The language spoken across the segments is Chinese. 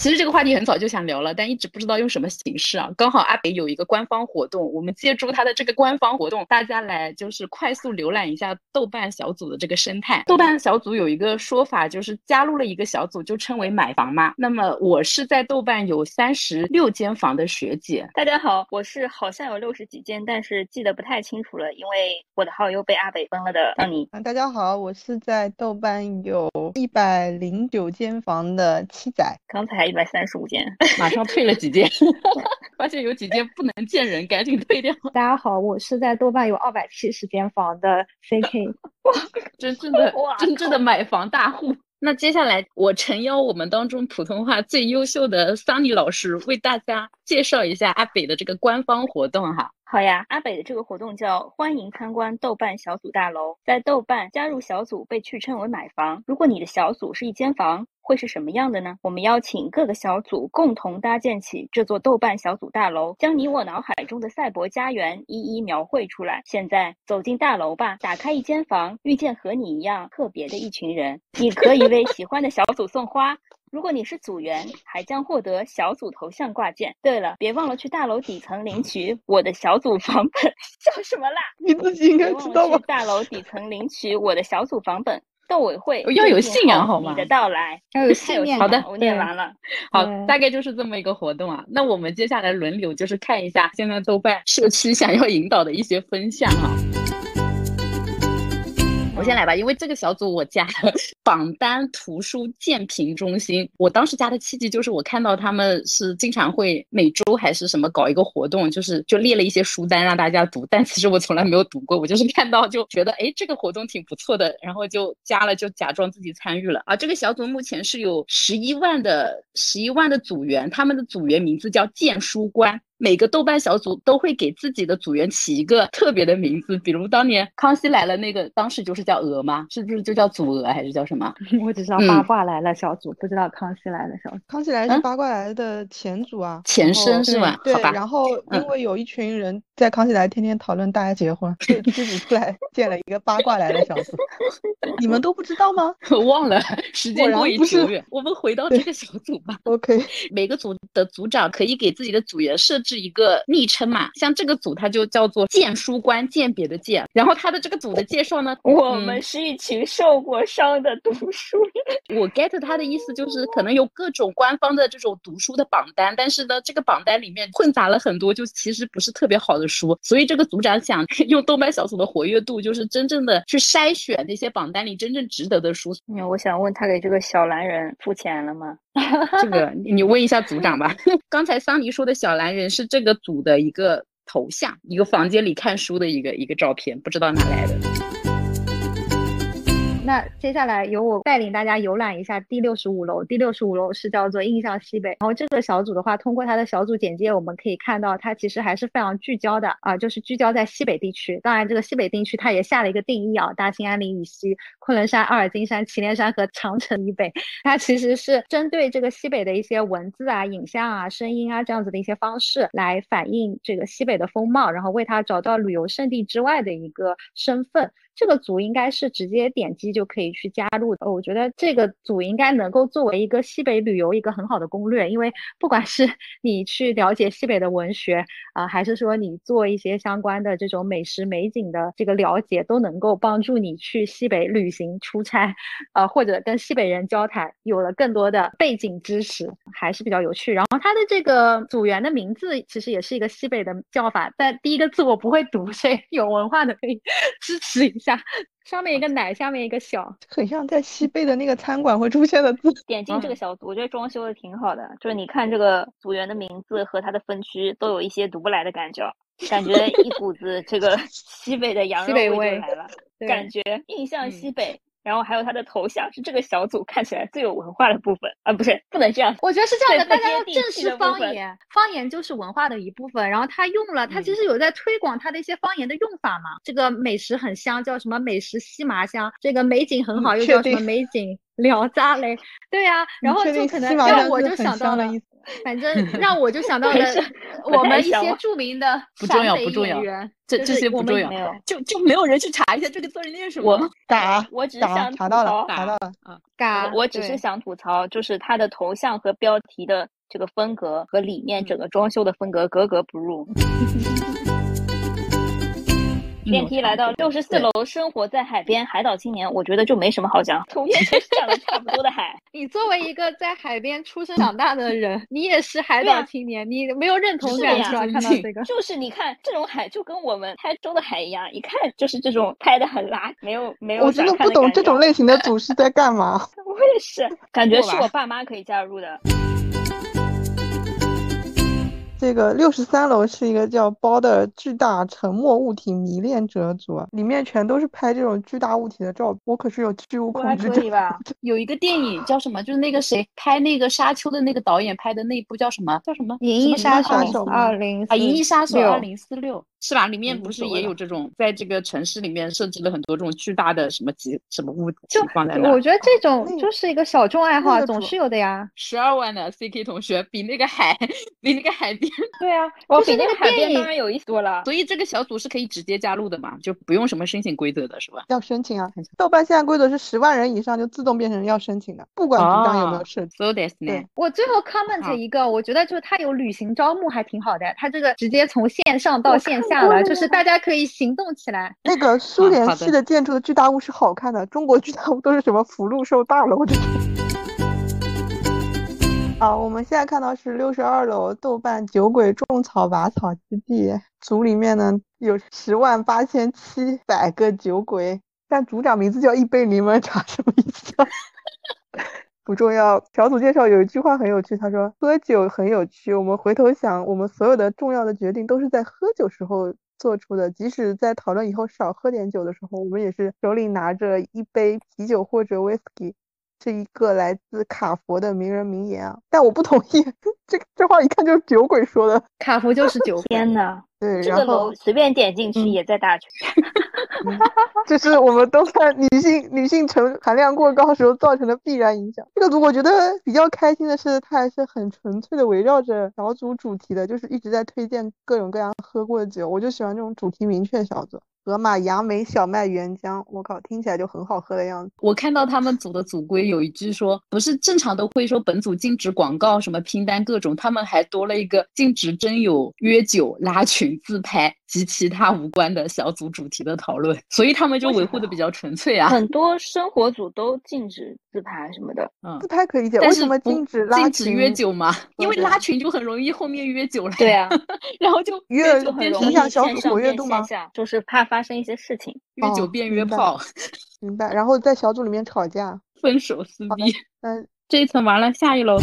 其实这个话题很早就想聊了，但一直不知道用什么形式啊。刚好阿北有一个官方活动，我们借助他的这个官方活动，大家来就是快速浏览一下豆瓣小组的这个生态。豆瓣小组有一个说法，就是加入了一个小组就称为买房嘛。那么我是在豆瓣有三十六间房的学姐。大家好，我是好像有六十几间，但是记得不太清楚了，因为我的号又被阿北封了的桑尼。啊，大家好，我是在豆瓣有一百零九间房的七仔。刚才还一百三十五间，马上退了几间，发现有几间不能见人，赶紧退掉。大家好，我是在豆瓣有二百七十间房的 CK 哇。真正的哇真正的买房大户。那接下来，我诚邀我们当中普通话最优秀的桑尼老师为大家介绍一下阿北的这个官方活动哈。好呀，阿北的这个活动叫欢迎参观豆瓣小组大楼，在豆瓣加入小组被去称为买房。如果你的小组是一间房，会是什么样的呢？我们邀请各个小组共同搭建起这座豆瓣小组大楼，将你我脑海中的赛博家园一一描绘出来。现在走进大楼吧，打开一间房，遇见和你一样特别的一群人，你可以为喜欢的小组送花。如果你是组员，还将获得小组头像挂件。对了，别忘了去大楼底层领取我的小组房本。笑什么啦？你自己应该知道吧去？大楼底层领取我的小组房本。斗委会要有信仰好吗你的到来 要有 信念好的，我念完了。好，大概就是这么一个活动啊。那我们接下来轮流就是看一下现在豆瓣社区想要引导的一些分项啊。我先来吧，因为这个小组我加了 榜单图书鉴评中心。我当时加的契机就是我看到他们是经常会每周还是什么搞一个活动，就是就列了一些书单让大家读，但其实我从来没有读过，我就是看到就觉得哎这个活动挺不错的，然后就加了，就假装自己参与了啊。这个小组目前是有十一万的十一万的组员，他们的组员名字叫荐书官。每个豆瓣小组都会给自己的组员起一个特别的名字，比如当年《康熙来了》那个，当时就是叫鹅吗？是不是就叫祖鹅还是叫什么？我只知道嗯八卦来了小组，不知道康熙来了小组。康熙来是八卦来的前组啊，前身是吧？对，吧，然后嗯因为有一群人在康熙来天天讨论大家结婚，自己出来建了一个八卦来的小组。你们都不知道吗 我忘了，时间过久远。我们回到这个小组吧。？OK，每个组的组长可以给自己的组员设置一个昵称嘛，像这个组它就叫做荐书官，鉴别的鉴。然后他的这个组的介绍呢，嗯我们是一群受过伤的读书人。我 get 他的意思就是，可能有各种官方的这种读书的榜单，但是呢，这个榜单里面混杂了很多就其实不是特别好的书，所以这个组长想 用豆瓣小组的活跃度，就是真正的去筛选那些榜单里真正值得的书。嗯，我想问他给这个小蓝人付钱了吗？这个你你问一下组长吧。刚才桑尼说的小蓝人是这个组的一个头像，一个房间里看书的一个一个照片，不知道哪来的。那接下来由我带领大家游览一下第六十五楼。第六十五楼是叫做印象西北。然后这个小组的话，通过它的小组简介，我们可以看到它其实还是非常聚焦的啊、就是聚焦在西北地区。当然，这个西北地区它也下了一个定义啊，大兴安岭以西、昆仑山、阿尔金山、祁连山和长城以北。它其实是针对这个西北的一些文字啊、影像啊、声音啊这样子的一些方式来反映这个西北的风貌，然后为它找到旅游胜地之外的一个身份。这个组应该是直接点击就可以去加入的。我觉得这个组应该能够作为一个西北旅游一个很好的攻略，因为不管是 你去了解西北的文学啊、还是说你做一些相关的这种美食美景的这个了解，都能够帮助你去西北旅行出差，呃，或者跟西北人交谈，有了更多的背景知识，还是比较有趣。然后它的这个组员的名字其实也是一个西北的叫法，但第一个字我不会读，所以有文化的可以 支持一下。上面一个奶，下面一个小，很像在西贝的那个餐馆会出现的字。点进这嗯个小组，我觉得装修的挺好的，就是你看这个组员的名字和他的分区都有一些读不来的感觉，感觉一股子这个 西北的羊肉味来了，对感觉印象嗯西北。然后还有他的头像是这个小组看起来最有文化的部分啊，不是不能这样，我觉得是这样的，大家要正视方言，方言就是文化的一部分。然后他用了，他其嗯实有在推广他的一些方言的用法嘛。这个美食很香，叫什么美食西麻香；这个美景很好，又叫什么美景聊渣嘞。对呀、然后就可能西麻让我就想到了。反正让我就想到 了我们一些著名的。不重要陕北不重要，这这些不重要，就就没有人去查一下这个字儿念什么我吗？嘎我只是想吐查到了槽，查到了，嘎，我我只是想吐槽，就是它的头像和标题的这个风格和里面整个装修的风格格格不入。电梯来到六十四楼，生活在海边，海岛青年，我觉得就没什么好讲，图片就是长得差不多的海。你作为一个在海边出生长大的人，你也是海岛青年，你没有认同感是吧？看到这个，就是你看这种海，就跟我们台州的海一样，一看就是这种拍的很拉，没有没有我真的不懂这种类型的组是在干嘛。我也是，感觉是我爸妈可以加入的。这个六十三楼是一个叫包的巨大沉默物体迷恋者组啊，里面全都是拍这种巨大物体的照片。我可是有巨物我还控制症。可以吧？有一个电影叫什么？就是那个谁拍那个沙丘的那个导演拍的那一部叫什么？叫什么？银翼杀手二零啊，《银翼杀手六二零四六》是吧？里面嗯不是也有这种在这个城市里面设置了很多这种巨大的什么集什么物体就放在那儿？我觉得这种就是一个小众爱好，总是有的呀。十二万的 CK 同学比那个海比那个海边，对啊，我就是那比那个海个电影，边当然有意思多了。所以这个小组是可以直接加入的嘛，就不用什么申请规则的是吧？要申请啊！豆瓣现在规则是十万人以上就自动变成要申请的，不管组长有没有哦设置。So this 呢对？我最后 comment 一个，我觉得就是它有旅行招募还挺好的，它这个直接从线上到我线下了，看过了就是大家可以行动起来。那个 苏联系的的建筑的巨大物是好看的，中国巨大物都是什么福禄寿大楼这种。好，我们现在看到是六十二楼豆瓣酒鬼种草拔草基地组里面呢有十万八千七百个酒鬼，但组长名字叫一杯柠檬茶，什么意思啊？不重要。小组介绍有一句话很有趣，他说：“喝酒很有趣。我们回头想，我们所有的重要的决定都是在喝酒时候做出的。即使在讨论以后少喝点酒的时候，我们也是手里拿着一杯啤酒或者 whisky。”是一个来自卡佛的名人名言啊，但我不同意，这这话一看就是酒鬼说的。卡佛就是酒鬼，天呐，对，这然后个楼随便点进去嗯也在大群。就是我们都在女性女性成含量过高时候造成的必然影响。这个组我觉得比较开心的是，它还是很纯粹的围绕着小组主题的，就是一直在推荐各种各样喝过的酒。我就喜欢这种主题明确小组。河马、杨梅、小麦、原浆，我靠，听起来就很好喝的样子。我看到他们组的组规有一句说，不是正常都会说本组禁止广告、什么拼单各种，他们还多了一个禁止真友、约酒、拉群、自拍及其他无关的小组主题的讨论，所以他们就维护的比较纯粹啊。很多生活组都禁止自拍什么的。嗯自，拍可以理解，为什么禁止拉禁止约群酒嘛？因为拉群就很容易后面约酒了，对，啊，然后就约就变成很容易影响小组活跃度吗线下，就是怕发生一些事情。哦约酒变约炮，明白？然后在小组里面吵架，分手撕逼。嗯，这一层完了，下一楼。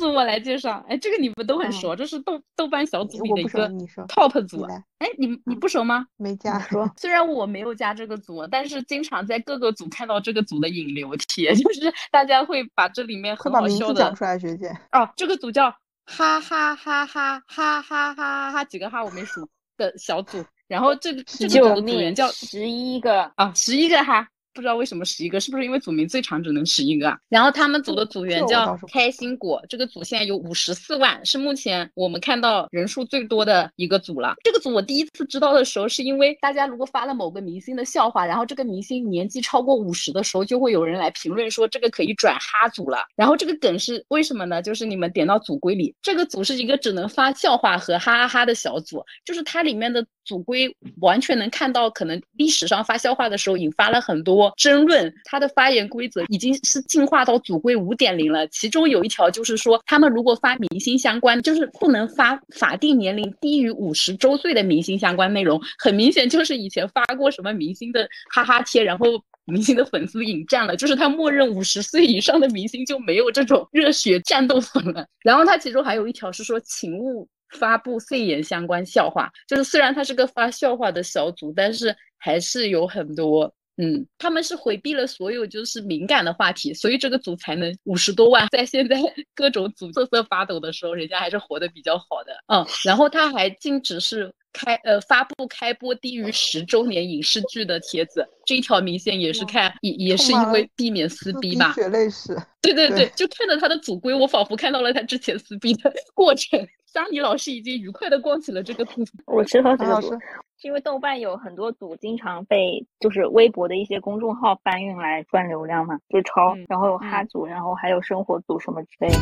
哎，这组我来介绍。哎，这个你们都很嗯熟，这是豆豆瓣小组里的一个，top 组哎，你你不熟吗？没加。说 虽然我没有加这个组，但是经常在各个组看到这个组的引流帖，就是大家会把这里面快很把名字好笑的讲出来，学姐。哦，这个组叫哈哈哈哈哈哈哈哈几个哈我没数的小组，然后这个这个组的组员！叫十一个，啊十一个哈。不知道为什么十一个，是不是因为组名最长只能十一个啊？然后他们组的组员叫开心果，这个组现在有五十四万，是目前我们看到人数最多的一个组了。这个组我第一次知道的时候，是因为大家如果发了某个明星的笑话，然后这个明星年纪超过五十的时候，就会有人来评论说这个可以转哈组了。然后这个梗是为什么呢？就是你们点到组规里，这个组是一个只能发笑话和哈哈哈的小组，就是它里面的组规完全能看到，可能历史上发笑话的时候引发了很多争论。它的发言规则已经是进化到组规五点零了，其中有一条就是说，他们如果发明星相关，就是不能发法定年龄低于五十周岁的明星相关内容。很明显就是以前发过什么明星的哈哈贴，然后。明星的粉丝引战了，就是他默认五十岁以上的明星就没有这种热血战斗粉了。然后他其中还有一条是说，请勿发布肺炎相关笑话。就是虽然它是个发笑话的小组，但是还是有很多嗯，他们是回避了所有就是敏感的话题，所以这个组才能五十多万，在现在 各种组瑟瑟发抖的时候，人家还是活得比较好的。嗯，然后他还禁止是开呃发布开播低于十周年影视剧的帖子，这一条明显也是看也也是因为避免撕逼吧。血泪史。对对对，就看着他的组规，我仿佛看到了他之前撕逼的过程。桑尼老师已经愉快的逛起了这个组，我知道这个组，是因为豆瓣有很多组经常被就是微博的一些公众号搬运来赚流量嘛，就抄，然后有哈组，然后还有生活组什么之类的。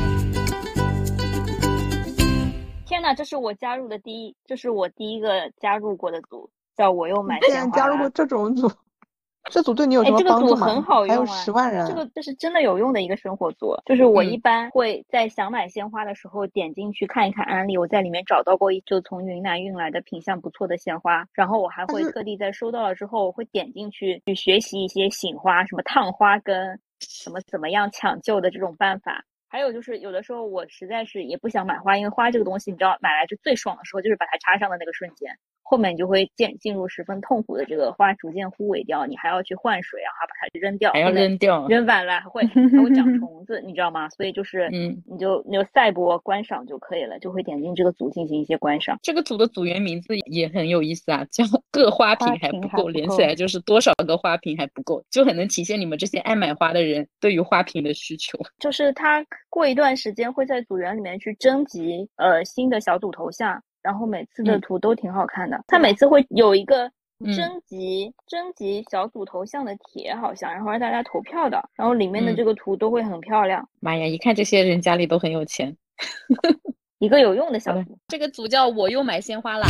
天呐，这是我加入的第一，这是我第一个加入过的组，叫我又买鲜花。加入过这种组。这组对你有什么帮助吗？还有十万人，这个这是真的有用的一个生活组。就是我一般会在想买鲜花的时候点进去看一看安利，我在里面找到过一就从云南运来的品相不错的鲜花，然后我还会特地在收到了之后我会点进去去学习一些醒花，什么烫花跟什么怎么样抢救的这种办法。还有就是有的时候我实在是也不想买花，因为花这个东西你知道买来就最爽的时候就是把它插上的那个瞬间。后面你就会进进入十分痛苦的这个花逐渐枯萎掉，你还要去换水，然后把它扔掉，还要扔掉，扔完了还会 还会长虫子，你知道吗？所以就是嗯，你就那个赛博观赏就可以了，就会点进这个组进行一些观赏。这个组的组员名字也很有意思啊，叫各花瓶还不够，连起来就是多少个花瓶还不够，就很能体现你们这些爱买花的人对于花瓶的需求。就是他过一段时间会在组员里面去征集呃新的小组头像。然后每次的图都挺好看的，他每次会有一个征集征集小组头像的帖，好像然后让大家投票的，然后里面的这个图都会很漂亮。妈呀，一看这些人家里都很有钱，一个有用的小组。这个组叫我又买鲜花啦。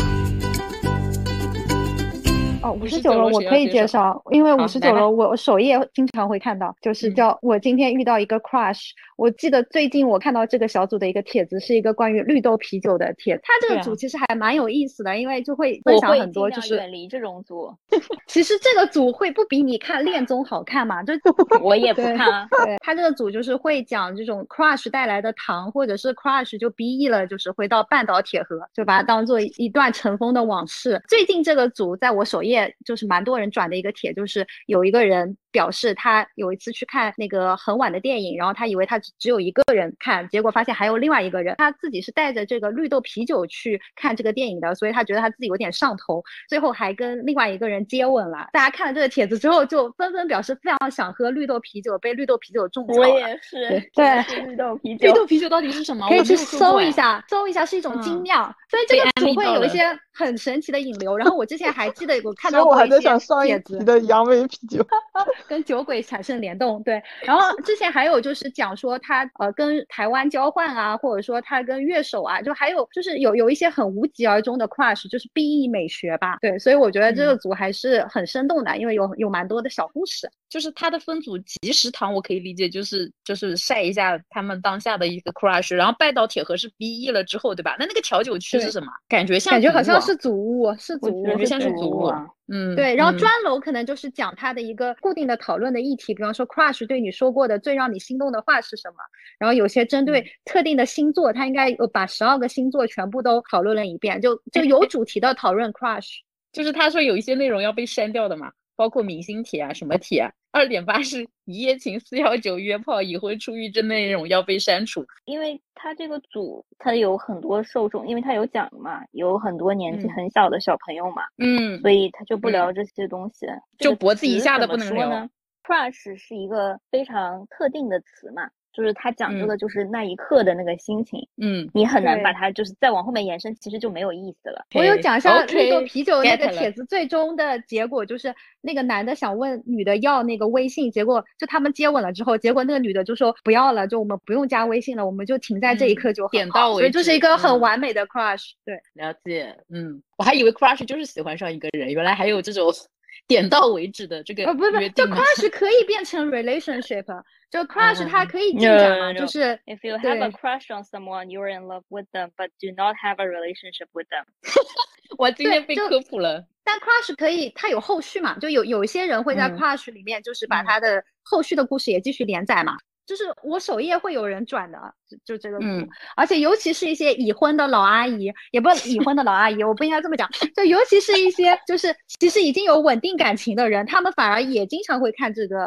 哦，五十九楼我可以介绍，因为五十九楼我首页经常会看到，就是叫我今天遇到一个 crush。我记得最近我看到这个小组的一个帖子，是一个关于绿豆啤酒的帖子。他这个组其实还蛮有意思的，因为就会分享很多，就是远离这种组。其实这个组会不比你看恋综好看嘛？就 我也不看啊。对他这个组就是会讲这种 crush 带来的糖，或者是 crush 就 BE 了，就是回到半岛铁盒，就把它当做一段尘封的往事。最近这个组在我首页也就是蛮多人转的一个帖，就是有一个人。表示他有一次去看那个很晚的电影，然后他以为他只有一个人看，结果发现还有另外一个人，他自己是带着这个绿豆啤酒去看这个电影的，所以他觉得他自己有点上头，最后还跟另外一个人接吻了。大家看了这个帖子之后，就纷纷表示非常想喝绿豆啤酒，被绿豆啤酒种草了。我也是，对，绿豆啤酒。绿豆啤酒到底是什么？可以去搜一下，搜一下是一种精酿，所以这个组会有一些很神奇的引流。然后我之前还记得我看到过一些帖子的杨梅啤酒，跟酒鬼产。生联动，对。然后 之前还有就是讲说他呃跟台湾交换啊，或者说他跟乐手啊，就还有就是有有一些很无疾而终的 crush，就是 B E 美学吧。对，所以我觉得这个组还是很生动的，因为有有蛮多的小故事。就是他的分组即时堂，我可以理解，就是就是晒一下他们当下的一个 crush。然后拜倒铁盒是 B E 了之后，对吧？那那个调酒区是什么？感觉像感觉好像是组屋，是组屋，感觉像是组屋。嗯，对。然后砖楼可能就是讲他的一个固定的讨论的议题，比方说 crush 对你说过的最让你心动的话是什么？然后有些针对特定的星座，他应该有把十二个星座全部都讨论了一遍，就就有 主题的讨论 crush。就是他说有一些内容要被删掉的嘛。包括明星帖啊，什么帖？二点八是 一夜情，四幺九约炮，已婚出狱这内容要被删除，因为他这个组他有很多受众，因为他有奖嘛，有很多年纪很小的小朋友嘛，嗯，所以他就不聊这些东西，就脖子以下的不能聊。crush 是一个非常特定的词嘛。就是他讲究的，就是那一刻的那个心情，嗯，你很难把它就是再往后面延伸，其实就没有意思了。我有讲一下绿豆啤酒那个帖子，最终的结果就是那个男的想问女的要那个微信，结果就他们接吻了之后，结果那个女的就说不要了，就我们不用加微信了，我们就停在这一刻就好。点到为止，所以就是一个很完美的 crush。对，了解。嗯，我还以为 crush 就是喜欢上一个人，原来还有这种。点到为止的这个，呃，不是不是，就 crush 可以变成 relationship，就 crush 它可以进展嘛，就是 if you have a crush on someone, you're in love with them, but do not have a relationship with them。我今天被科普了。但 crush 可以，它有后续嘛？就有有一些人会在 crush 里面，就是把他的后续的故事也继续连载嘛。就是我首页会有人转的，就就这个嗯，而且尤其是一些已婚的老阿姨，也不已婚的老阿姨，我不应该这么讲，就尤其是一些就是其实已经有稳定感情的人，他们反而也经常会看这个。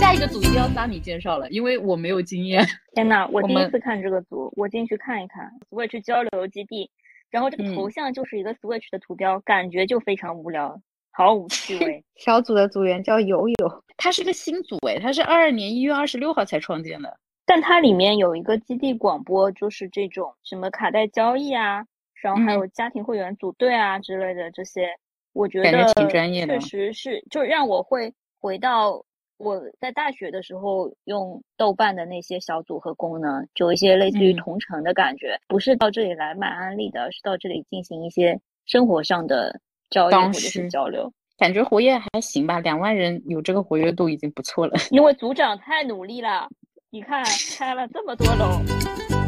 下一个组一定要拉你介绍了，因为我没有经验。天呐，我第一次看这个组，我进去看一看，，Switch 交流基地。然后这个头嗯像就是一个 Switch 的图标，感觉就非常无聊，毫无趣味。小组的组员叫友友，他是个新组诶，他是二二年一月二十六号才创建的。但它里面有一个基地广播，就是这种什么卡带交易啊，然后还嗯有家庭会员组队啊之类的这些，我觉得挺专业的确实是，就让我会回到我在大学的时候用豆瓣的那些小组和功能，就有一些类似于嗯同城的感觉，不是到这里来买安利的，而是到这里进行一些生活上的交流或者是交流。感觉活跃还行吧，两万人有这个活跃度已经不错了。因为组长太努力了，你看开了这么多楼。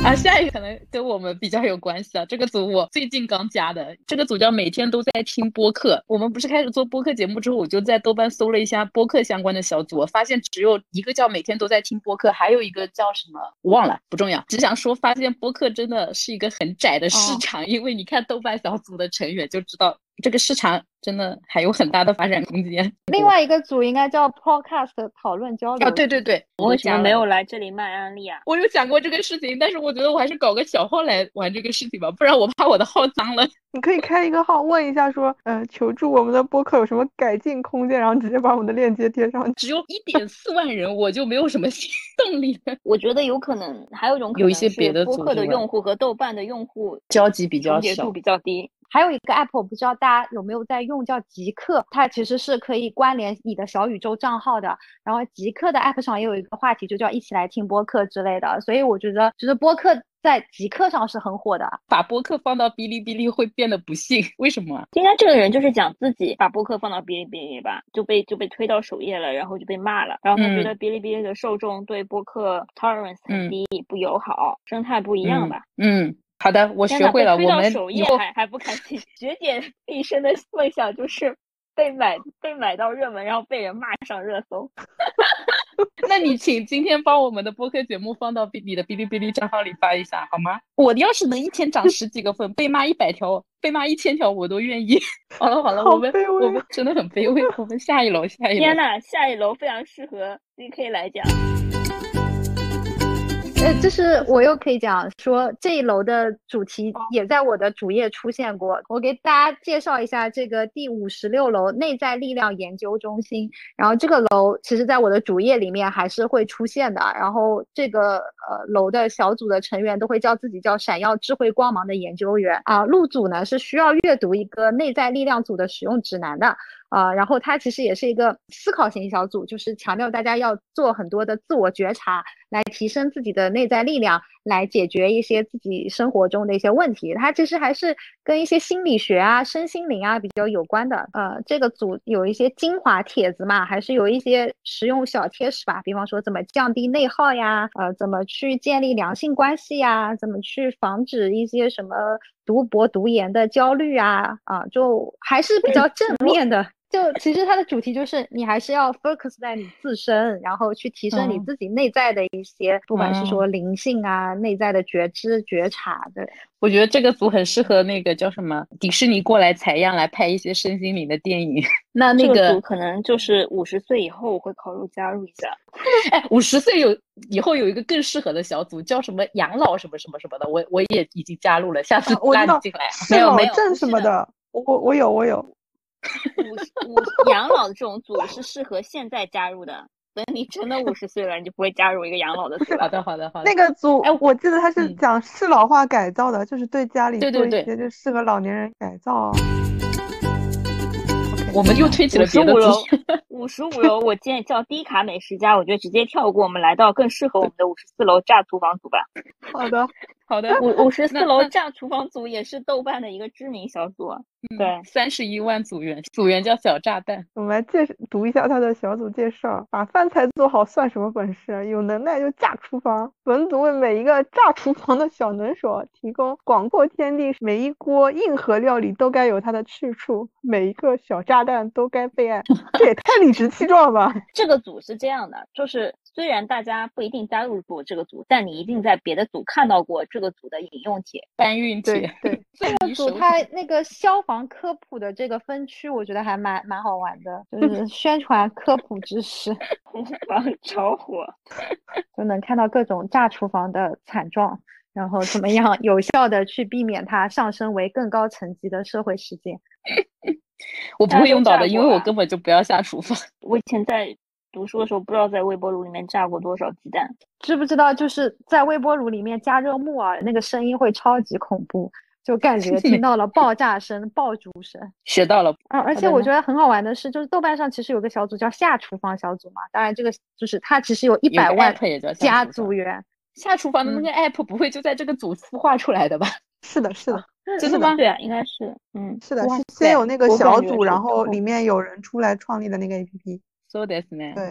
啊，下一个可能跟我们比较有关系啊。这个组我最近刚加的，这个组叫每天都在听播客。我们不是开始做播客节目之后，我就在豆瓣搜了一下播客相关的小组，我发现只有一个叫每天都在听播客，还有一个叫什么我忘了，不重要。只想说，发现播客真的是一个很窄的市哦场，因为你看豆瓣小组的成员就知道，这个市场真的还有很大的发展空间。另外一个组应该叫 Podcast 讨论交流啊，对对对，我为什么没有？来这里卖安利啊？我有想过这个事情，但是我觉得我还是搞个小号来玩这个事情吧，不然我怕我的号脏了。你可以开一个号问一下说，呃，求助我们的播客有什么改进空间，然后直接把我们的链接贴上去。只有一点四万人，我就没有什么新 动力了。我觉得有可能还有一种可能有一些别的播客的用户和豆瓣的用户交集比较小重叠度比较低。还有一个 app，我不知道大家有没有在用，叫极客，它其实是可以关联你的小宇宙账号的。然后极客的 app 上也有一个话题，就叫一起来听播客之类的。所以我觉得，就是播客在极客上是很火的。把播客放到哔哩哔哩会变得不幸，为什么啊？今天这个人就是讲自己把播客放到哔哩哔哩吧，就被就被推到首页了，然后就被骂了。然后他觉嗯得哔哩哔哩的受众对播客 tolerance 很嗯低，不友好，生态不一样吧。嗯，好的，我，学会了。我们首页还还不开心。学姐毕生的梦想就是被买被买到热门，然后被人骂上热搜。那你请今天帮我们的播客节目放到哔你的哔哩哔哩账号里发一下好吗？我要是能一天涨十几个粉，被骂一百条，被骂一千条，我都愿意。好了好了，我们我们真的很卑微。我们下一楼，下一楼天。呐，下一楼非常适合 ZK 来讲。呃，就是我又可以讲说这一楼的主题也在我的主页出现过。我给大家介绍一下这个第五十六楼内在力量研究中心。然后这个楼其实在我的主页里面还是会出现的。然后这个呃楼的小组的成员都会叫自己叫闪耀智慧光芒的研究员啊。入组呢是需要阅读一个内在力量组的使用指南的。啊，然后它其实也是一个思考型小组，就是强调大家要做很多的自我觉察，来提升自己的内在力量，来解决一些自己生活中的一些问题。它其实还是跟一些心理学啊、身心灵啊比较有关的。呃，这个组有一些精华帖子嘛，还是有一些实用小贴士吧，比方说怎么降低内耗呀，呃，怎么去建立良性关系呀，怎么去防止一些什么读博读研的焦虑啊，啊，就还是比较正面的。就其实它的主题就是你还是要 focus 在你自身，然后去提升你嗯自己内在的一些，不管是说灵性啊、内在的觉知、觉察对。我觉得这个组很适合那个叫什么迪士尼过来采样来拍一些身心灵的电影。那那这个组可能就是五十岁以后我会考虑加入一下。哎，五十岁有以后有一个更适合的小组，叫什么养老什么什么什么的，我我也已经加入了，下次拉你进来。适没有没有老症不是的什么的，我我有我有。五五养老的这种组是适合现在加入的。等你真的五十岁了，你就不会加入一个养老的组了。好的好的好的。那个组哎，我记得他是嗯讲适老化改造的，就是对家里对对对做一些就适合老年人改造我们又推起了别的十五楼。，五十五楼，我建议叫低卡美食家，我觉得直接跳过，我们来到更适合我们的五十四楼炸厨房组吧。好的，好的，五五十四楼炸厨房组也是豆瓣的一个知名小组啊。对，三十一万组员，组员叫小炸弹。我们来介绍读一下他的小组介绍。把饭菜做好算什么本事？有能耐就炸厨房。本组为每一个炸厨房的小能手提供广阔天地，每一锅硬核料理都该有它的去处，每一个小炸弹都该被爱。这也太理直气壮了吧！这个组是这样的，就是虽然大家不一定加入过这个组，但你一定在别的组看到过这个组的引用帖。搬运帖，对，最离手组它那个消防科普的这个分区，我觉得还蛮蛮好玩的，就是宣传科普知识，厨房着火，就能看到各种炸厨房的惨状。然后怎么样有效的去避免它上升为更高层级的社会事件。我不会用到的，因为我根本就不要下厨房。我以前在读书的时候，不知道在微波炉里面炸过多少鸡蛋。知不知道就是在微波炉里面加热木耳，那个声音会超级恐怖，就感觉听到了爆炸声、爆竹声。学到了，啊，而且我觉得很好玩的是，就是豆瓣上其实有个小组叫下厨房小组嘛，当然这个就是它其实有一百万加组员，下厨房的那个 app 不会就在这个组孵化出来的吧？是的，是的，真的吗？对啊，应该是，嗯，是的，先有那个小组，然后里面有人出来创立的那个 APP。So this 呢？对，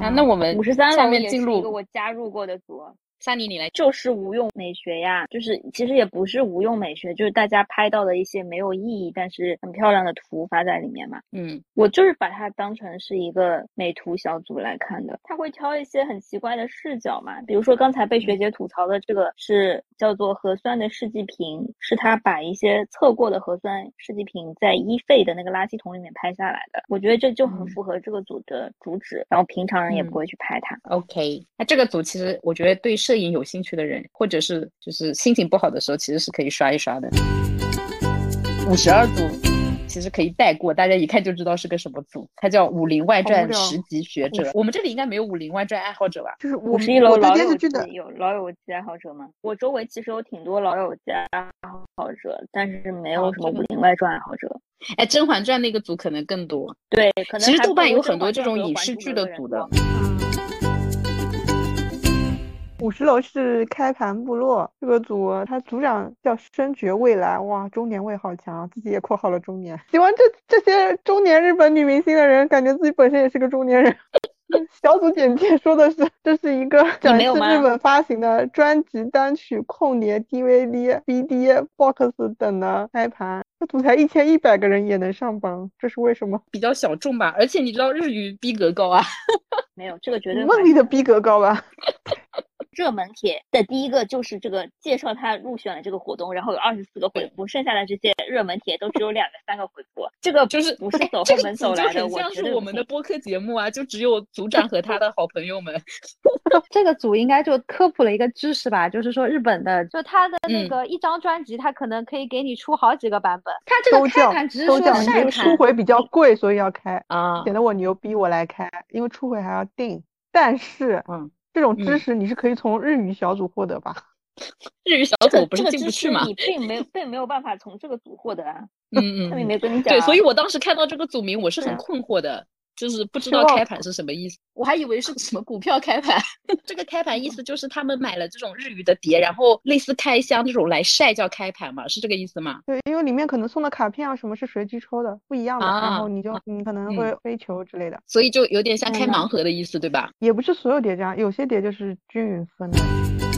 啊，那我们五十三下面进入我加入过的组。萨尼，你来。就是无用美学呀，就是其实也不是无用美学，就是大家拍到的一些没有意义但是很漂亮的图发在里面嘛。嗯，我就是把它当成是一个美图小组来看的，他会挑一些很奇怪的视角嘛，比如说刚才被学姐吐槽的这个是叫做核酸的试剂瓶，是他把一些测过的核酸试剂瓶在一废的那个垃圾桶里面拍下来的，我觉得这就很嗯符合这个组的主旨，然后平常人也嗯不会去拍它。OK，那这个组其实我觉得对摄影有兴趣的人，或者是就是心情不好的时候，其实是可以刷一刷的。五十二组其实可以带过，大家一看就知道是个什么组，它叫《武林外传十级学者》。我们这里应该没有武林外传爱好者吧？就是五十一楼老友记有老友记爱好者吗？我周围其实有挺多老友记爱好者，但是没有什么武林外传爱好者。哎，《甄嬛传》那个组可能更多。对，可能其实豆瓣有很多这种影视剧的组的多五十楼是开盘部落这个组，他组长叫深觉未来，哇，中年味好强，自己也括号了中年。喜欢这这些中年日本女明星的人，感觉自己本身也是个中年人。小组简介说的是，这是一个展示没有吗日本发行的专辑、单曲、控碟、DVD、BD、Box 等的开盘。这组才一千一百个人也能上榜，这是为什么？比较小众吧，而且你知道日语逼格高啊，没有这个绝对梦怀疑里的逼格高吧？热门帖的第一个就是这个介绍他入选了这个活动，然后有二十四个回复，剩下的这些热门帖都只有两个三个回复，这个就是不是走后门走来的，很像是我们的 播客节目啊，就只有组长和他的好朋友们。这个组应该就科普了一个知识吧，就是说日本的，就他的那嗯个一张专辑，他可能可以给你出好几个版本。他这个开盘只是说初，回比较贵，所以要开。啊，显得我牛逼，我来开，因为初回还要定。但是嗯，这种知嗯识你是可以从日语小组获得吧？日语小组不是进不去嘛？你并没有并没有办法从这个组获得啊，嗯嗯，他们也没跟你讲对，啊。所以我当时看到这个组名，我是很困惑的，就是不知道开盘是什么意思，我还以为是什么股票开盘。这个开盘意思就是他们买了这种日语的碟，然后类似开箱这种来晒叫开盘嘛，是这个意思吗？对，因为里面可能送的卡片啊什么是随机抽的，不一样的，然啊后你就你可能会飞球之类的，所以就有点像开嗯盲盒的意思，对吧？也不是所有碟这样，有些碟就是均匀分的。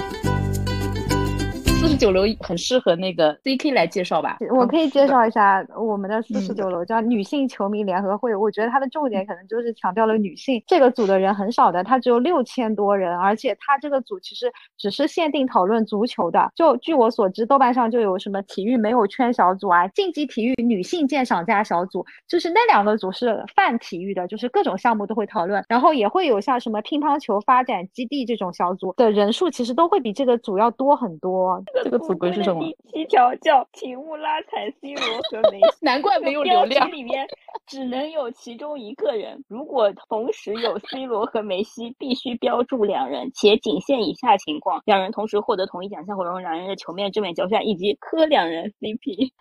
四十九楼很适合那个 CK 来介绍吧。我可以介绍一下我们的四十嗯九楼，叫女性球迷联合会。我觉得它的重点可能就是强调了女性。这个组的人很少的，它只有六千多人，而且它这个组其实只是限定讨论足球的。就据我所知，豆瓣上就有什么体育没有圈小组啊，竞技体育女性鉴赏家小组，就是那两个组是泛体育的，就是各种项目都会讨论。然后也会有像什么乒乓球发展基地这种小组的人数，其实都会比这个组要多很多。这个组规是什么？第七条叫请勿拉踩 C 罗和梅西。难怪没有标流量。里面只能有其中一个人，如果同时有 C 罗和梅西，必须标注两人，且仅限以下情况：两人同时获得同一奖项，或者两人的球面正面交战，以及磕两人 CP。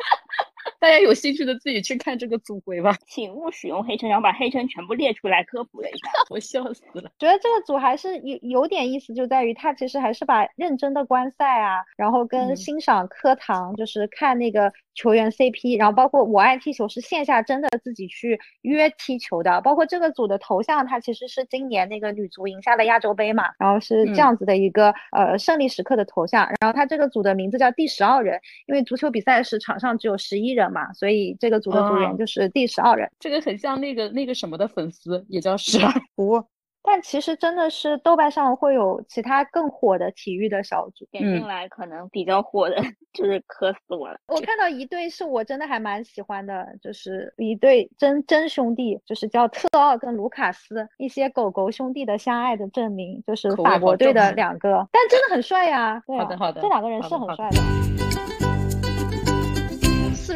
大家有兴趣的自己去看这个组规吧，请勿使用黑称，然后把黑称全部列出来科普了一下。我笑死了。觉得这个组还是有有点意思，就在于它其实还是把认真的观赛啊，然后跟嗯欣赏课堂，就是看那个球员 CP，然后包括我爱踢球是线下真的自己去约踢球的，包括这个组的头像，它其实是今年那个女足赢下了亚洲杯嘛，然后是嗯这样子的一个、呃胜利时刻的头像，然后它这个组的名字叫第十二人，因为足球比赛时场上只有十一人嘛，所以这个组的组员哦就是第十二人。这个很像那个那个什么的粉丝，也叫十二。不，但其实真的是豆瓣上会有其他更火的体育的小组。点进来可能比较火的，就是磕死我了。我看到一对是我真的还蛮喜欢的，就是一对真真兄弟，就是叫特奥跟卢卡斯，一些狗狗兄弟的相爱的证明，就是法国队的两个，但真的很帅呀。对啊好的好的这两个人是好的好的很帅的。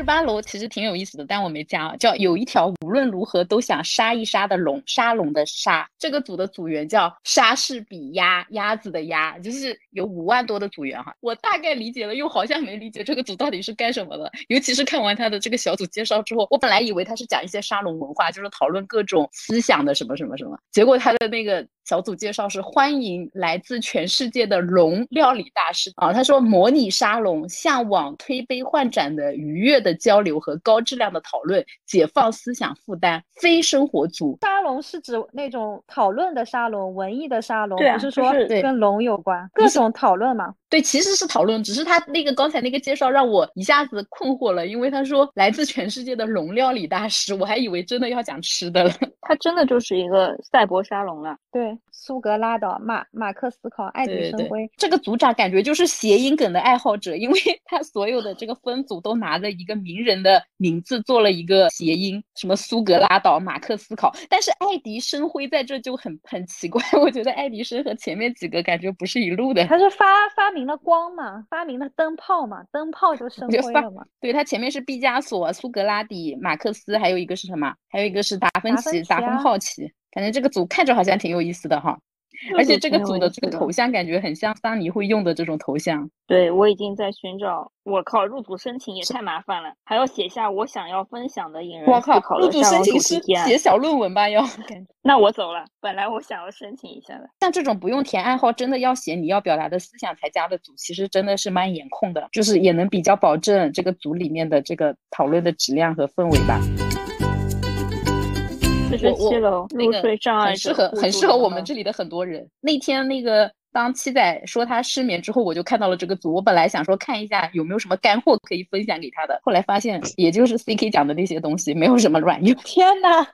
十八楼其实挺有意思的，但我没加。叫有一条无论如何都想杀一杀的龙，沙龙的沙。这个组的组员叫莎士比亚，鸭子的鸭，就是有五万多的组员哈。我大概理解了，又好像没理解这个组到底是干什么的。尤其是看完他的这个小组介绍之后，我本来以为他是讲一些沙龙文化，就是讨论各种思想的什么什么什么。结果他的那个小组介绍是欢迎来自全世界的龙料理大师啊，他说模拟沙龙，向往推杯换盏的愉悦的交流和高质量的讨论，解放思想负担，非生活组。沙龙是指那种讨论的沙龙，文艺的沙龙，不是说是跟龙有关，各种讨论嘛。对，其实是讨论，只是他那个刚才那个介绍让我一下子困惑了，因为他说来自全世界的龙料理大师，我还以为真的要讲吃的了。他真的就是一个赛博沙龙了。对，苏格拉岛、马马克思考、爱迪对对生辉，这个组长感觉就是谐音梗的爱好者，因为他所有的这个分组都拿着一个名人的名字做了一个谐音，什么苏格拉岛、马克思考，但是爱迪生辉在这就很很奇怪，我觉得爱迪生和前面几个感觉不是一路的。他是发发明了光嘛，发明了灯泡嘛，灯泡就生辉了嘛。对他前面是毕加索、苏格拉底、马克思，还有一个是什么？还有一个是达芬奇、达芬奇达芬啊好奇。感觉这个组看着好像挺有意思的哈，而且这个组的这个头像感觉很像桑尼会用的这种头像。对我已经在寻找。我靠，入组申请也太麻烦了，还要写下我想要分享的引人思我靠，入组申请是主题案。写小论文吧？要那我走了，本来我想要申请一下的。像这种不用填暗号，真的要写你要表达的思想才加的组，其实真的是蛮严控的，就是也能比较保证这个组里面的这个讨论的质量和氛围吧。四十七楼入那个睡障碍很适合，很适合我们这里的很多人。那天那个当七仔说他失眠之后，我就看到了这个组。我本来想说看一下有没有什么干货可以分享给他的，后来发现也就是 CK 讲的那些东西，没有什么卵用。天呐，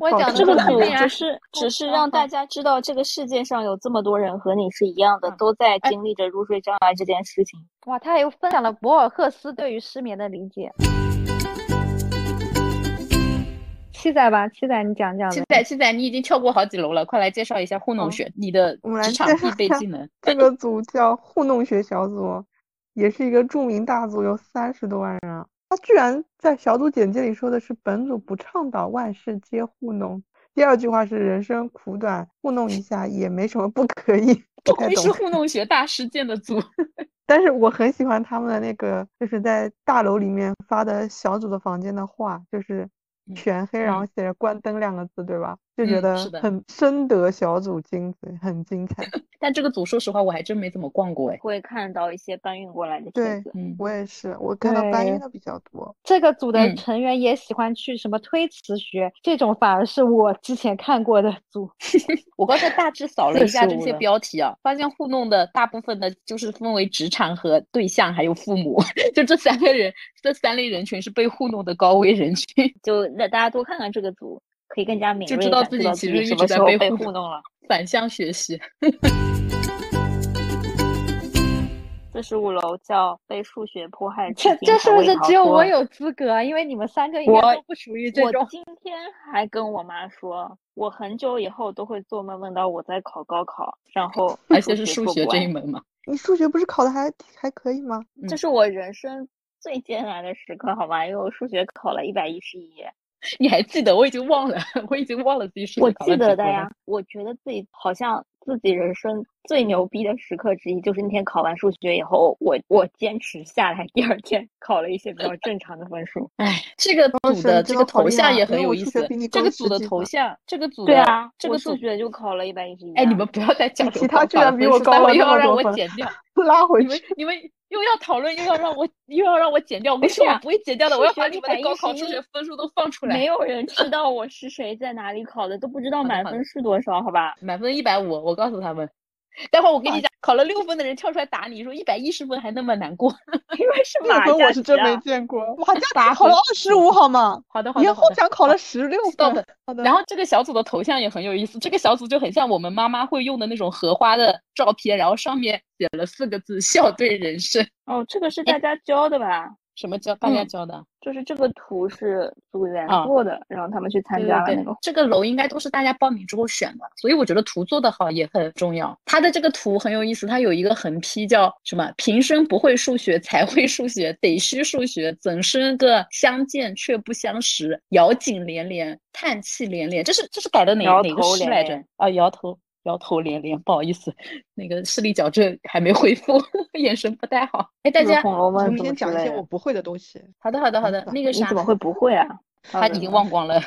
我讲的这个组都是对啊只是只是让大家知道，这个世界上有这么多人和你是一样的，嗯都在哎经历着入睡障碍这件事情。哇，他还有分享了博尔赫斯对于失眠的理解。七仔吧，七仔，你讲讲。七仔，七仔，你已经跳过好几楼了，快来介绍一下糊弄哦学，你的职场必备技能。这个组叫糊弄学小组，也是一个著名大组，有三十多万人啊。他居然在小组简介里说的是本组不倡导万事皆糊弄。第二句话是人生苦短，糊弄一下也没什么不可以。不愧是糊弄学大师建的组。但是我很喜欢他们的那个，就是在大楼里面发的小组的房间的画，就是嗯全黑，然后嗯写着“关灯”两个字，对吧？就觉嗯得很深得小组精髓，很精彩。但这个组，说实话，我还真没怎么逛过哎。会看到一些搬运过来的帖对子。嗯，我也是，我看到搬运的比较多。这个组的嗯成员也喜欢去什么推辞学，这种反而是我之前看过的组。我刚才大致扫了一下这些标题啊，发现糊弄的大部分的就是分为职场和对象，还有父母，就这三个人，这三类人群是被糊弄的高危人群。就那大家多看看这个组，可以更加敏就知道自己其实一直在么时候被被糊糊弄了。反向学习。四十五楼叫被数学迫害这这是不是只有我有资格啊？因为你们三个应该我都不属于这我种。今天还跟我妈说，我很久以后都会做梦梦到我在考高考，然后而且是数学这一门嘛。你数学不是考的还还可以吗？嗯这是我人生最艰难的时刻，好吗？因为我数学考了一百一十一，你还记得？我已经忘了，我已经忘了自己是我记得的呀。我觉得自己好像自己人生最牛逼的时刻之一，就是那天考完数学以后，我我坚持下来，第二天 考了一些比较正常的分数。哎，这个组的这个头像也很有意思这个组的头像，这个组的对啊，这个数学就考了一百一十一。哎，你们不要再讲其他居然比我高了又要让我减掉。拉回你们去。你们又要讨论，又要让我又要让我剪掉。我跟你说，我不会剪掉的，我要把你们的高考数学分数都放出来。没有人知道我是谁，在哪里考的，都不知道 满分是多少，好吧？满分一百五，我告诉他们。待会儿我给你讲，考了六分的人跳出来打你说一百一十分还那么难过。因为是马六分我是真没见过，马加八奇考了分二十五好吗？好的好的严好的。后想考了十六分。好的，然后这个小组的头像也很有意思，这个小组就很像我们妈妈会用的那种荷花的照片，然后上面写了四个字“笑对人生哦，这个是大家教的吧？”。什么教大家嗯教的？就是这个图是组员啊做的，然后他们去参加了那个，这个楼应该都是大家报名之后选的，所以我觉得图做得好也很重要。它的这个图很有意思，它有一个横批叫什么？平生不会数学，才会数学，得须数学，怎生个相见却不相识？咬紧连连，叹气连连。这是这是改的哪哪个诗来着？啊，摇头。摇头连连，不好意思，那个视力矫正还没恢复，眼神不太好。哎，大家，《我》们先讲一些我不会的东西。好的好的好的，那个啥你怎，么会不会啊？他已经忘光了。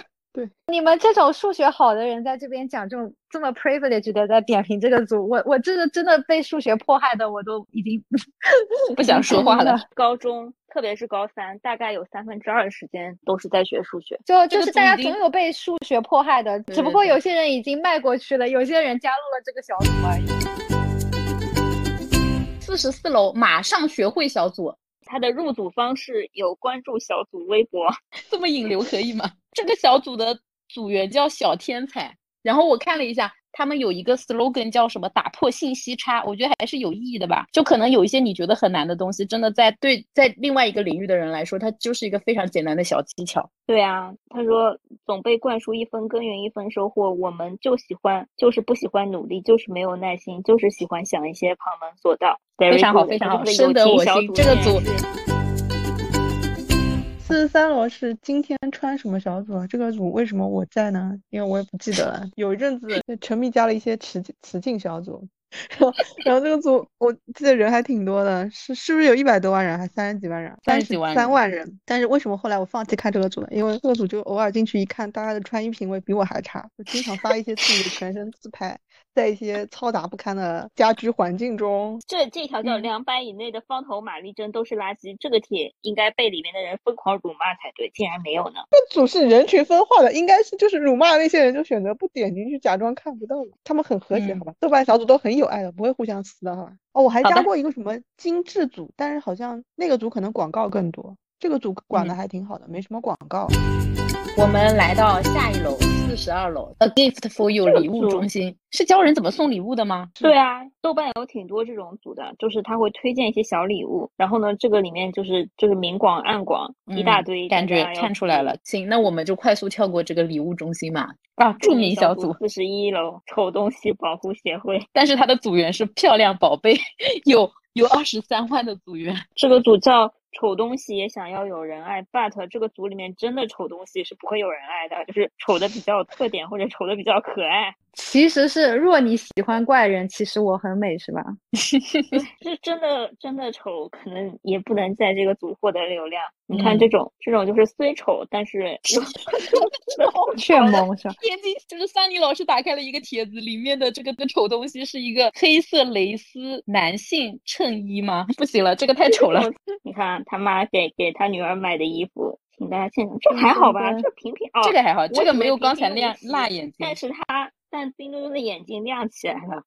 你们这种数学好的人在这边讲这种这么 privileged 的在点评这个组，我我真的真的被数学迫害的，我都已经 不想说话了。高中，特别是高三，大概有三分之二的时间都是在学数学。就就是大家总有被数学迫害的，只不过有些人已经迈过去了，有些人加入了这个小组而已。四十四楼马上学会小组，他的入组方式有关注小组微博，这么引流可以吗？这个小组的组员叫小天才，然后我看了一下，他们有一个 slogan 叫什么“打破信息差”，我觉得还是有意义的吧。就可能有一些你觉得很难的东西，真的在对在另外一个领域的人来说，它就是一个非常简单的小技巧。对啊，他说总被灌输一分耕耘一分收获，我们就喜欢，就是不喜欢努力，就是没有耐心，就是喜欢想一些旁门左道。非常好非常好深得我心这个组四十三楼是今天穿什么小组啊？这个组为什么我在呢？因为我也不记得了。有一阵子沉迷加了一些雌雌竞小组，然后然后这个组我记得人还挺多的，是是不是有一百多万人，还三十几万人？三三十几万三万人。但是为什么后来我放弃看这个组了？因为这个组就偶尔进去一看，大家的穿衣品味比我还差，就经常发一些自己的全身自拍，在一些嘈杂不堪的家居环境中。这这条叫嗯两百以内的方头玛丽针都是垃圾，这个帖应该被里面的人疯狂辱骂才对，竟然没有呢。这组是人群分化的，应该是就是辱骂那些人就选择不点进去，假装看不到。他们很和谐，嗯好吧？豆瓣小组都很有爱的，不会互相撕的，好吧？哦，我还加过一个什么精致组，但是好像那个组可能广告更多，这个组管的嗯还挺好的，没什么广告。我们来到下一楼，四十二楼，A gift for you 礼物中心是教人怎么送礼物的吗？对啊，豆瓣有挺多这种组的，就是他会推荐一些小礼物，然后呢，这个里面就是就是明广暗广一大嗯堆，感觉看出来了。行，那我们就快速跳过这个礼物中心嘛。啊，著名小组，四十一楼丑东西保护协会，但是它的组员是漂亮宝贝，有有二十三万的组员。这个组叫丑东西也想要有人爱，but 这个组里面真的丑东西是不会有人爱的，就是丑的比较有特点或者丑的比较可爱，其实是若你喜欢怪人，其实我很美，是吧？是 真的真的丑，可能也不能在这个组获得流量。你看嗯这种、这种就是虽丑，但是却萌是吧？眼睛 就是桑尼老师打开了一个帖子，里面的这个的丑东西是一个黑色蕾丝男性衬衣吗？不行了，这个太丑了。你看他妈给给他女儿买的衣服，请大家见证，这还好吧？这平平哦，这个还好，这个没有刚才那样辣眼睛但。是他但冰墩墩的眼睛亮起来了。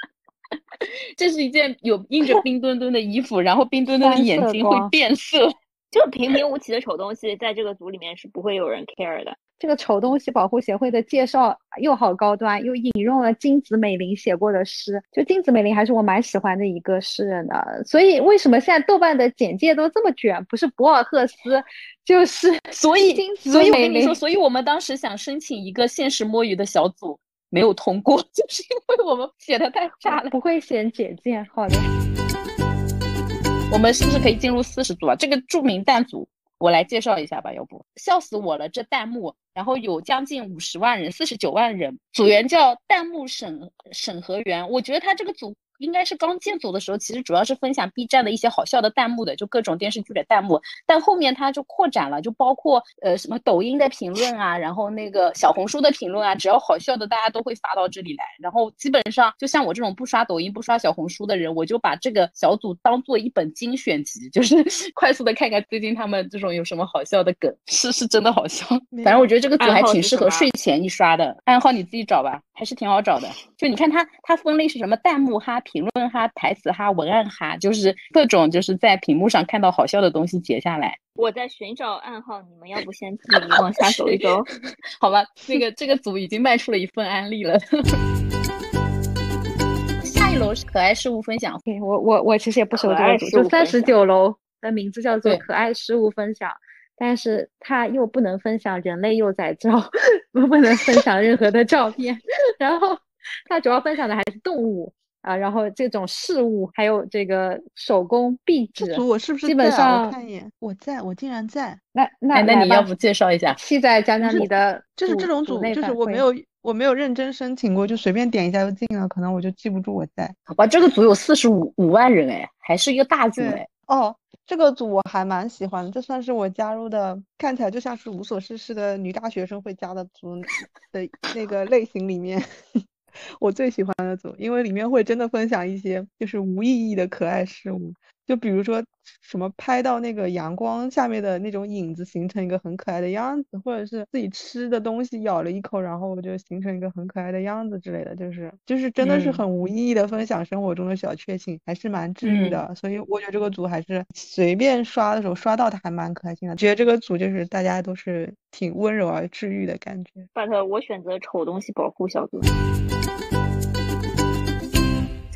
这是一件有印着冰墩墩的衣服，然后冰墩墩的眼睛会变色。就平平无奇的丑东西，在这个组里面是不会有人 care 的。这个丑东西保护协会的介绍又好高端，又引用了金子美玲写过的诗。就金子美玲还是我蛮喜欢的一个诗人的，所以为什么现在豆瓣的简介都这么卷？不是博尔赫斯，就是所以金，子所以我跟你说，所以我们当时想申请一个现实摸鱼的小组，没有通过，就是因为我们写的太差了。不会写简介。好的，我们是不是可以进入四十组啊？这个著名弹组，我来介绍一下吧，要不笑死我了，这弹幕，然后有将近五十万人，四十九万人，组员叫弹幕审审核员，我觉得他这个组。应该是刚建组的时候，其实主要是分享 B 站的一些好笑的弹幕的，就各种电视剧的弹幕。但后面它就扩展了，就包括呃什么抖音的评论啊，然后那个小红书的评论啊，只要好笑的，大家都会发到这里来。然后基本上就像我这种不刷抖音、不刷小红书的人，我就把这个小组当做一本精选集，就是 快速的看看最近他们这种有什么好笑的梗，是是真的好笑。反正我觉得这个组还挺适合睡前一刷的，暗号你自己找吧，还是挺好找的。就你看它它分类是什么弹幕哈评论哈、台词哈、文案哈，就是各种就是在屏幕上看到好笑的东西截下来。我在寻找暗号，你们要不先自己往下走一走？好吧，那个这个组已经卖出了一份安利了。下一楼是可爱事物分享，对我我我其实也不熟这个组，就三十九楼的名字叫做可爱事物分享，但是它又不能分享人类幼崽照，不 不能分享任何的照片，然后它主要分享的还是动物啊，然后这种事物，还有这个手工壁纸，这组我是不是基本在啊？我看一眼，我在，我竟然在。那那哎，那你要不介绍一下？七仔讲讲你的就是这种组，就是我没有我没有认真申请过，就随便点一下就进了，可能我就记不住我在。哇，这个组有四十五五万人哎，还是一个大组对哎。哦，这个组我还蛮喜欢的，这算是我加入的，看起来就像是无所事事的女大学生会加的组的那个类型里面，我最喜欢的组，因为里面会真的分享一些就是无意义的可爱事物，就比如说什么拍到那个阳光下面的那种影子形成一个很可爱的样子，或者是自己吃的东西咬了一口，然后就形成一个很可爱的样子之类的，就是就是真的是嗯很无意义的分享生活中的小确幸，还是蛮治愈嗯的。所以我觉得这个组还是随便刷的时候刷到它还蛮可爱心的，觉得这个组就是大家都是挺温柔而治愈的感觉。but 我选择丑东西保护小组。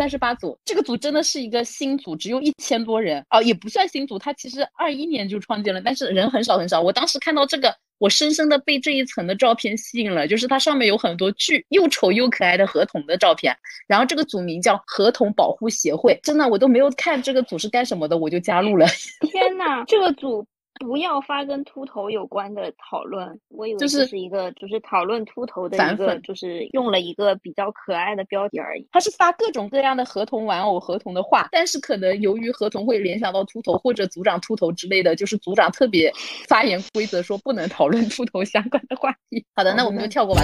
三十八组，这个组真的是一个新组，只有一千多人哦，也不算新组，它其实二一年就创建了，但是人很少很少。我当时看到这个，我深深的被这一层的照片吸引了，就是它上面有很多巨又丑又可爱的河童的照片，然后这个组名叫河童保护协会，真的我都没有看这个组是干什么的，我就加入了。天呐，这个组不要发跟秃头有关的讨论，我以为就是这是一个就是讨论秃头的一个，就是用了一个比较可爱的标题而已。他是发各种各样的合同玩偶、合同的画，但是可能由于合同会联想到秃头或者组长秃头之类的，就是组长特别发言规则说不能讨论秃头相关的话题。好的，那我们就跳过吧。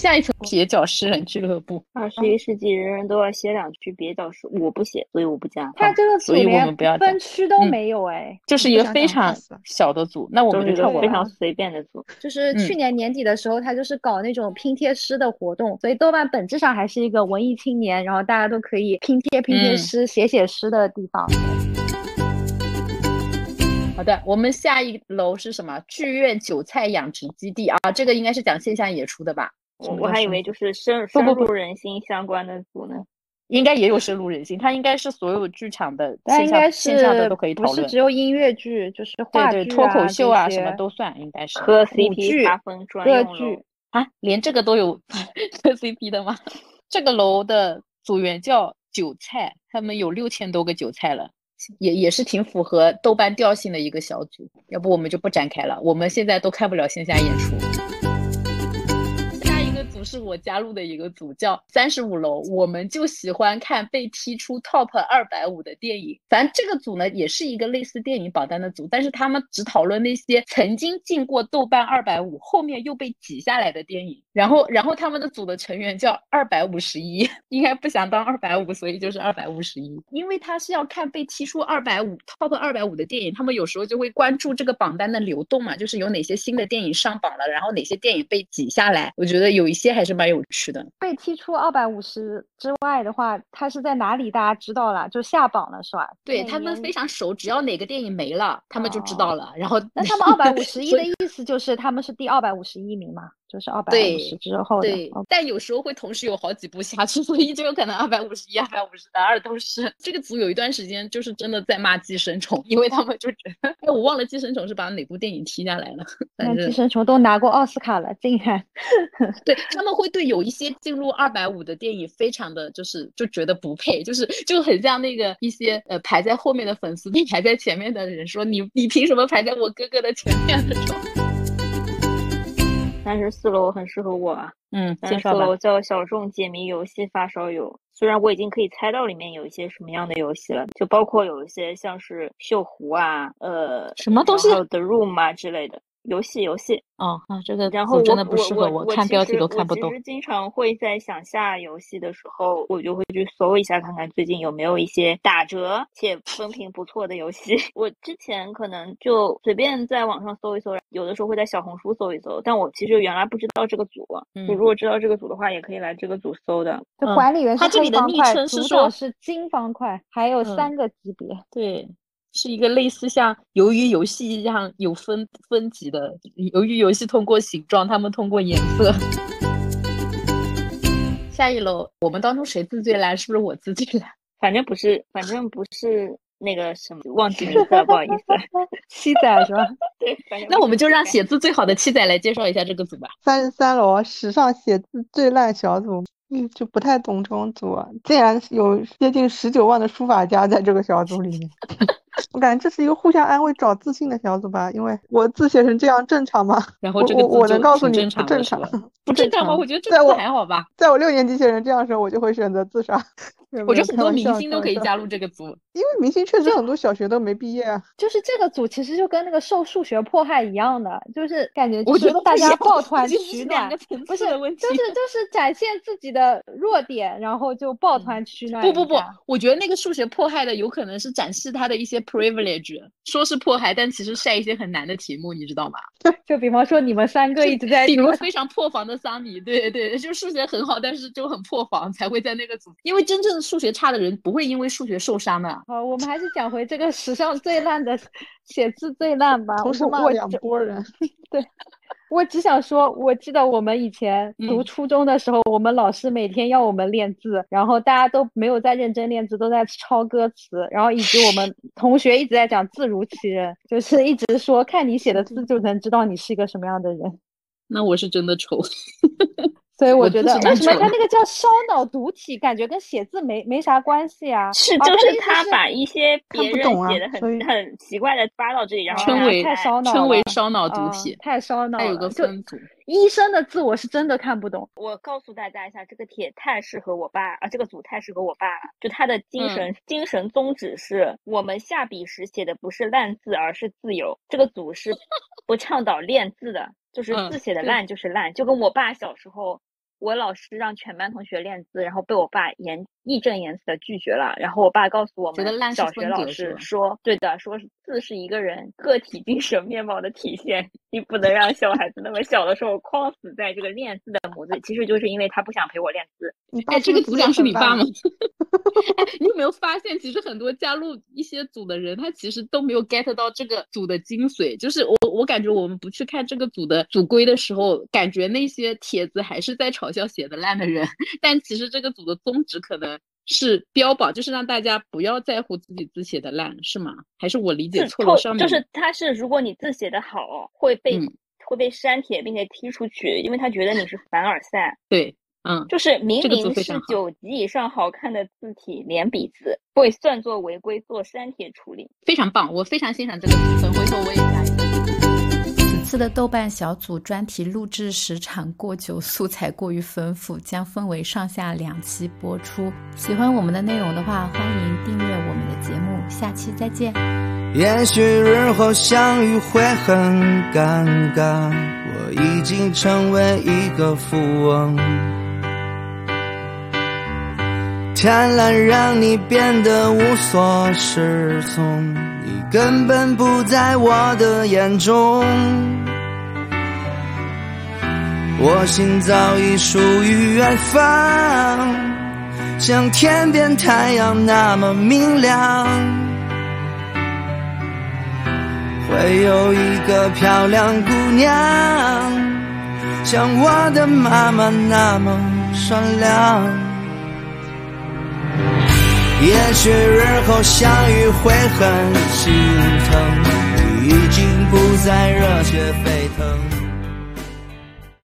下一层蹩脚诗人俱乐部，二十一世纪人人都要写两句蹩脚诗，我不写，所以我不加。他这个组连分区都嗯没有哎，就是一个非常小的组，那我们就跳过。非常随便的组。就是去嗯年年底的时候，他就是搞那种拼贴诗的活动，所以豆瓣本质上还是一个文艺青年，然后大家都可以拼贴拼贴嗯诗、写写诗的地方。好的，我们下一楼是什么？剧院韭菜养殖基地啊，这个应该是讲线下演出的吧？我我还以为就是深深入人心相关的组呢。应该也有深入人心，它应该是所有剧场的线下线下的都可以不是。只有音乐剧，就是话剧对对，脱口秀啊什么都算，应该是磕舞剧 CP 擦分专歌用剧。啊，连这个都有磕 CP 的吗？这个楼的组员叫韭菜，他们有六千多个韭菜了。也也是挺符合豆瓣调性的一个小组，要不我们就不展开了。我们现在都看不了线下演出。是我加入的一个组，叫三十五楼。我们就喜欢看被踢出 top 二百五的电影。反正这个组呢，也是一个类似电影榜单的组，但是他们只讨论那些曾经进过豆瓣二百五，后面又被挤下来的电影。然后，然后他们的组的成员叫二百五十一，应该不想当二百五，所以就是二百五十一。因为他是要看被踢出二百五 top 二百五的电影，他们有时候就会关注这个榜单的流动嘛，就是有哪些新的电影上榜了，然后哪些电影被挤下来。我觉得有一些还是蛮有趣的。被踢出二百五十之外的话，他是在哪里？大家知道了，就下榜了，是吧？对他们非常熟，只要哪个电影没了，他们就知道了。然后那他们二百五十一的意思就是他们是第二百五十一名嘛，就是二百对五十之后的。对哦，但有时候会同时有好几部下去，所以就有可能二百五十一、二百五十二都是。这个组有一段时间就是真的在骂《寄生虫》，因为他们就觉得，哎，我忘了《寄生虫》是把哪部电影踢下来了。寄生虫都拿过奥斯卡了，竟然对他们会对有一些进入二百五的电影非常的就是就觉得不配，就是就很像那个一些呃排在后面的粉丝对排在前面的人说你你凭什么排在我哥哥的前面那种。三十四楼很适合我啊。嗯，三介绍吧楼。叫小众解谜游戏发烧友，虽然我已经可以猜到里面有一些什么样的游戏了，就包括有一些像是锈湖啊，呃，什么东西 The Room 啊之类的。游戏游戏。哦，啊，这个然后真的不适合我看标题都看不懂我其。实经常会在想下游戏的时候，我就会去搜一下，看看最近有没有一些打折且风评不错的游戏。我之前可能就随便在网上搜一搜，有的时候会在小红书搜一搜，但我其实原来不知道这个组。嗯就如果知道这个组的话，也可以来这个组搜的。管理员是它这里的昵黑方块，组称是说长是金方块，还有嗯三个级别。对，是一个类似像鱿鱼游戏一样有分分级的。鱿鱼游戏通过形状，他们通过颜色。下一楼，我们当中谁字最烂？是不是我字最烂？反正不是，反正不是那个什么，忘记名字了，不好意思。七仔是吧？对，反正那我们就让写。写字最好的七仔来介绍一下这个组吧。三十三楼史上写字最烂小组，嗯，就不太懂这种组啊，竟然有接近十九万的书法家在这个小组里面。我感觉这是一个互相安慰、找自信的小组吧，因为我字写成这样正常吗？然后我我我这个字就能告诉你正常 不正常不正常吗？我觉得这个还好吧。在我六年级写成这样的时候，我就会选择自杀。我觉得很多明星都可以加入这个组。因为明星确实很多小学都没毕业啊。就是这个组其实就跟那个受数学迫害一样的，就是感觉就是我觉得大家抱团取暖不是。就是就是展现自己的弱点，然后就抱嗯团取暖不不不，我觉得那个数学迫害的有可能是展示他的一些 privilege，说是迫害，但其实晒一些很难的题目，你知道吗？就比方说你们三个一直在比如非常破防的桑尼，对对，就数学很好，但是就很破防，才会在那个组。因为真正数学差的人不会因为数学受伤的。好，我们还是讲回这个史上最烂的写字最烂吧。同时骂两拨人，我只想说，我记得我们以前读嗯初中的时候，我们老师每天要我们练字，然后大家都没有在认真练字，都在抄歌词，然后以及我们 同学一直在讲字如其人，就是一直说看你写的字就能知道你是一个什么样的人。那我是真的丑。所以我觉得为什么他那个叫烧脑读体，感觉跟写字没没啥关系啊？是，啊就是他把一些 别人看不懂啊写的很很奇怪的发到这里，然后称为太烧脑称为烧脑读啊体，太烧脑还有个分组。医生的字我是真的看不懂。我告诉大家一下，这个帖太适合我爸啊，这个组太适合我爸了。就他的精神、精神宗旨是我们下笔时写的不是烂字，而是自由。这个组是不倡导练字的，就是嗯字写的烂就是烂，就跟我爸小时候。我老师让全班同学练字，然后被我爸严义正言辞的拒绝了。然后我爸告诉我们，小学老师说，对的，说是字是一个人个体精神面貌的体现，你不能让小孩子那么小的时候框死在这个练字的模子里。其实就是因为他不想陪我练字。哎，你爸是这个组长不是你爸吗烂？？哎，你有没有发现，其实很多加入一些组的人，他其实都没有 get 到这个组的精髓。就是我，我感觉我们不去看这个组的组规的时候，感觉那些帖子还是在嘲笑写的烂的人，但其实这个组的宗旨可能是标榜，就是让大家不要在乎自己字写的烂，是吗？还是我理解错了？上面就是他是，如果你字写的好，会被、嗯会被删帖，并且踢出去，因为他觉得你是凡尔赛。对，嗯，就是明明是九级以上好看的字体连笔字，会算作违规做删帖处理。非常棒，我非常欣赏这个组分，回头我也加一个。此次的豆瓣小组专题录制时长过久，素材过于丰富，将分为上下两期播出。喜欢我们的内容的话，欢迎订阅我们的节目。下期再见。也许日后相遇会很尴尬，我已经成为一个富翁。贪婪让你变得无所适从，根本不在我的眼中。我心早已属于远方，像天边太阳那么明亮。会有一个漂亮姑娘，像我的妈妈那么善良。也许日后相遇会很心疼，你已经不再热血沸腾。